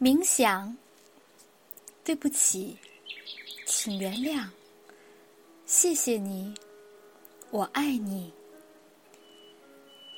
冥想，对不起，请原谅，谢谢你，我爱你。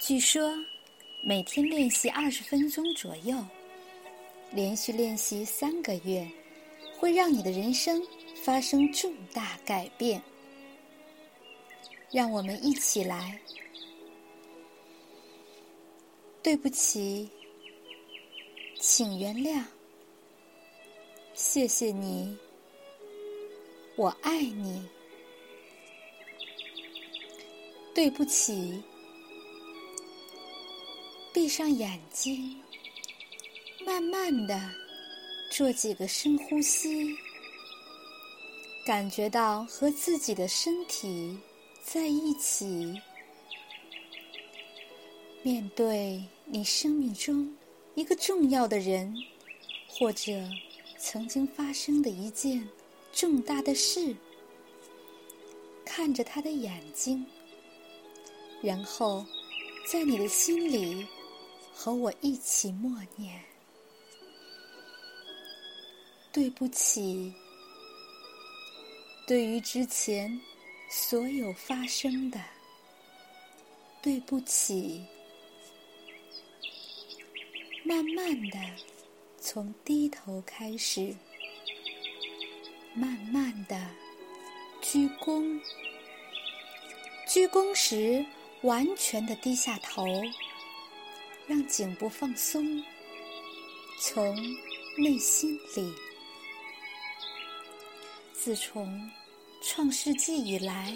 据说，每天练习二十分钟左右，连续练习三个月，会让你的人生发生重大改变。让我们一起来。对不起。请原谅，谢谢你，我爱你。对不起，闭上眼睛，慢慢的做几个深呼吸，感觉到和自己的身体在一起，面对你生命中。一个重要的人，或者曾经发生的一件重大的事，看着他的眼睛，然后在你的心里和我一起默念：“对不起，对于之前所有发生的，对不起。”慢慢的，从低头开始，慢慢的鞠躬。鞠躬时，完全的低下头，让颈部放松。从内心里，自从创世纪以来，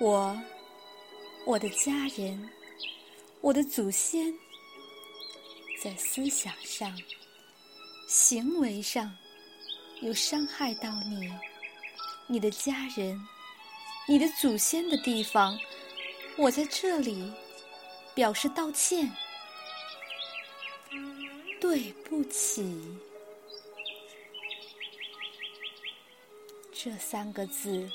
我、我的家人、我的祖先。在思想上、行为上，有伤害到你、你的家人、你的祖先的地方，我在这里表示道歉，对不起。这三个字，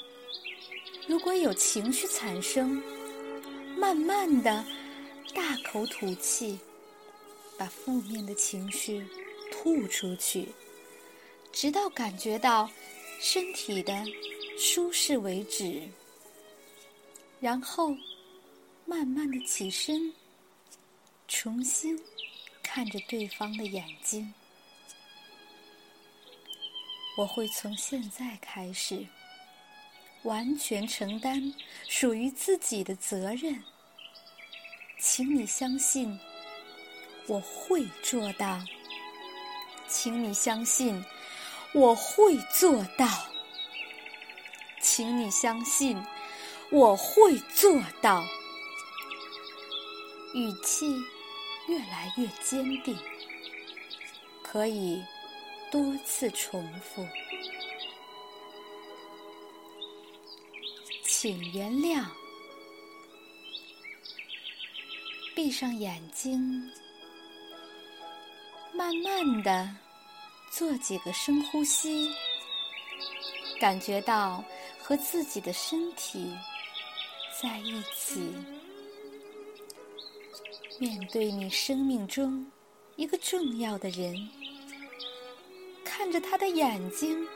如果有情绪产生，慢慢的大口吐气。把负面的情绪吐出去，直到感觉到身体的舒适为止。然后慢慢的起身，重新看着对方的眼睛。我会从现在开始，完全承担属于自己的责任。请你相信。我会做到，请你相信，我会做到，请你相信，我会做到。语气越来越坚定，可以多次重复。请原谅，闭上眼睛。慢慢的做几个深呼吸，感觉到和自己的身体在一起。面对你生命中一个重要的人，看着他的眼睛，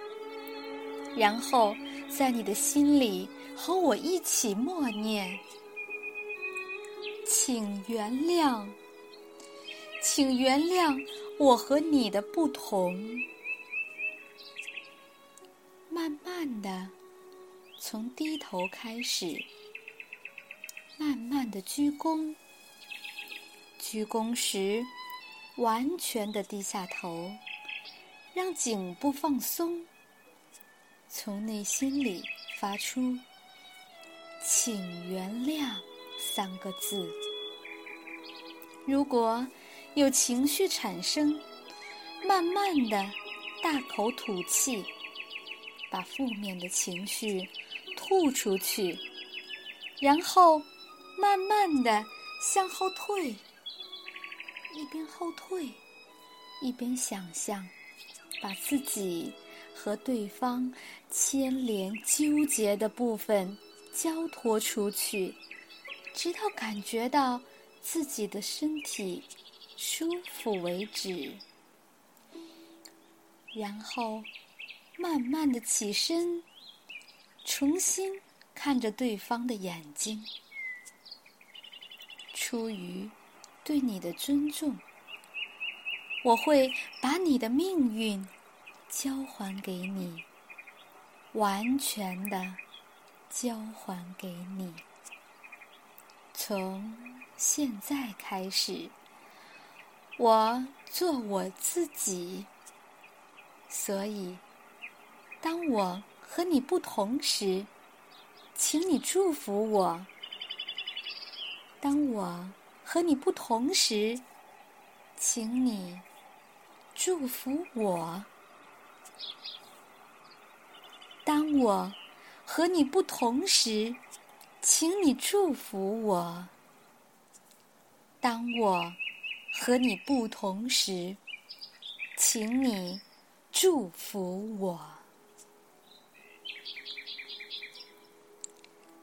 然后在你的心里和我一起默念：“请原谅，请原谅。”我和你的不同，慢慢的从低头开始，慢慢的鞠躬。鞠躬时，完全的低下头，让颈部放松，从内心里发出“请原谅”三个字。如果。有情绪产生，慢慢的大口吐气，把负面的情绪吐出去，然后慢慢的向后退，一边后退，一边想象把自己和对方牵连纠结的部分交托出去，直到感觉到自己的身体。舒服为止。然后慢慢的起身，重新看着对方的眼睛。出于对你的尊重，我会把你的命运交还给你，完全的交还给你。从现在开始，我做我自己。所以，当我和你不同时，请你祝福我。当我和你不同时，请你祝福我；当我和你不同时，请你祝福我；当我和你不同时，请你祝福我。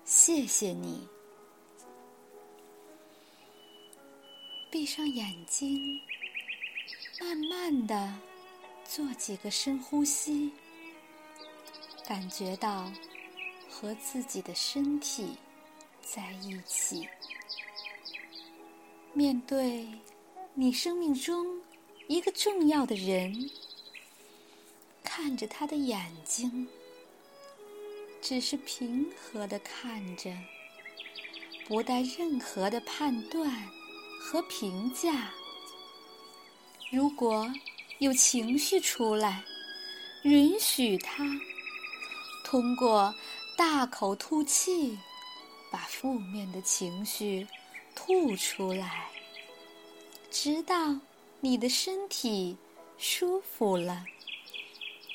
谢谢你。闭上眼睛，慢慢的做几个深呼吸，感觉到和自己的身体在一起。面对你生命中一个重要的人，看着他的眼睛，只是平和的看着，不带任何的判断。和评价，如果有情绪出来，允许它通过大口吐气，把负面的情绪吐出来，直到你的身体舒服了，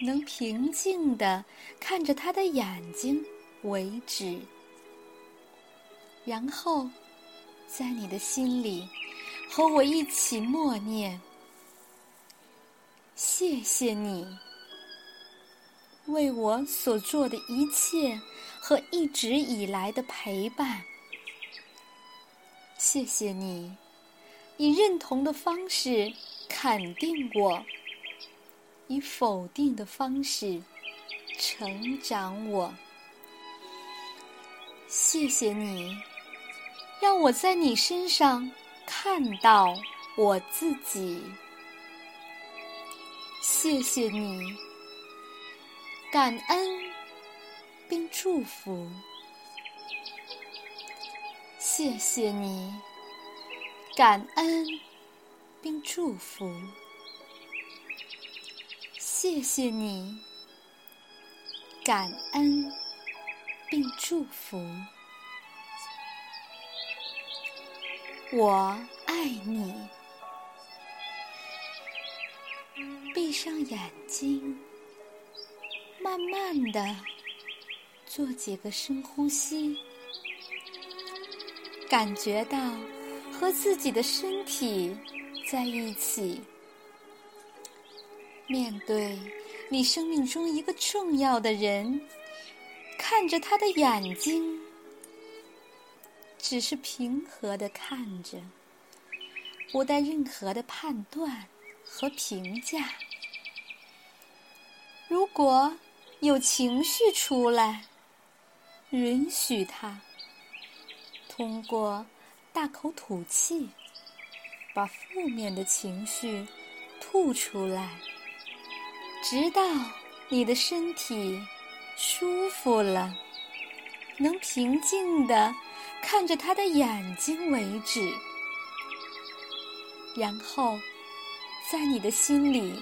能平静的看着他的眼睛为止，然后。在你的心里，和我一起默念：“谢谢你为我所做的一切和一直以来的陪伴。谢谢你以认同的方式肯定我，以否定的方式成长我。谢谢你。”让我在你身上看到我自己。谢谢你，感恩并祝福。谢谢你，感恩并祝福。谢谢你，感恩并祝福。我爱你。闭上眼睛，慢慢的做几个深呼吸，感觉到和自己的身体在一起。面对你生命中一个重要的人，看着他的眼睛。只是平和的看着，不带任何的判断和评价。如果有情绪出来，允许它通过大口吐气，把负面的情绪吐出来，直到你的身体舒服了，能平静的。看着他的眼睛为止，然后在你的心里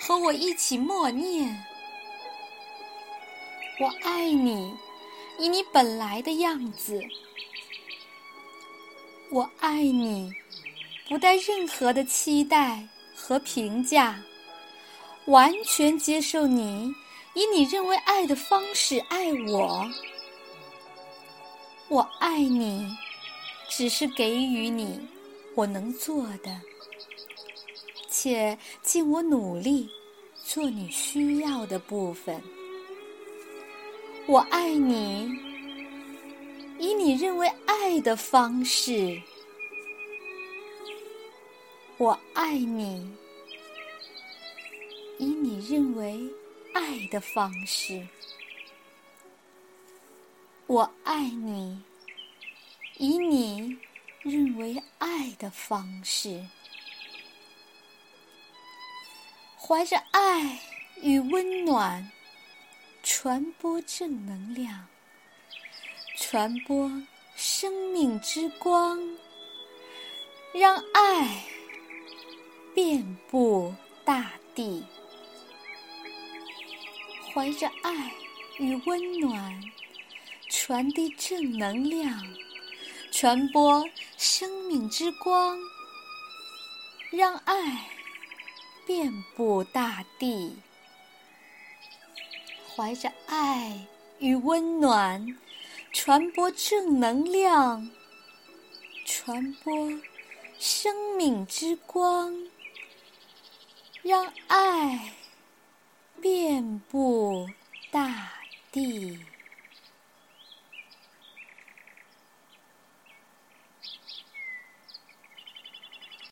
和我一起默念：“我爱你，以你本来的样子。我爱你，不带任何的期待和评价，完全接受你以你认为爱的方式爱我。”我爱你，只是给予你我能做的，且尽我努力做你需要的部分。我爱你，以你认为爱的方式。我爱你，以你认为爱的方式。我爱你，以你认为爱的方式。怀着爱与温暖，传播正能量，传播生命之光，让爱遍布大地。怀着爱与温暖，传递正能量，传播生命之光，让爱。遍布大地，怀着爱与温暖，传播正能量，传播生命之光，让爱遍布大地。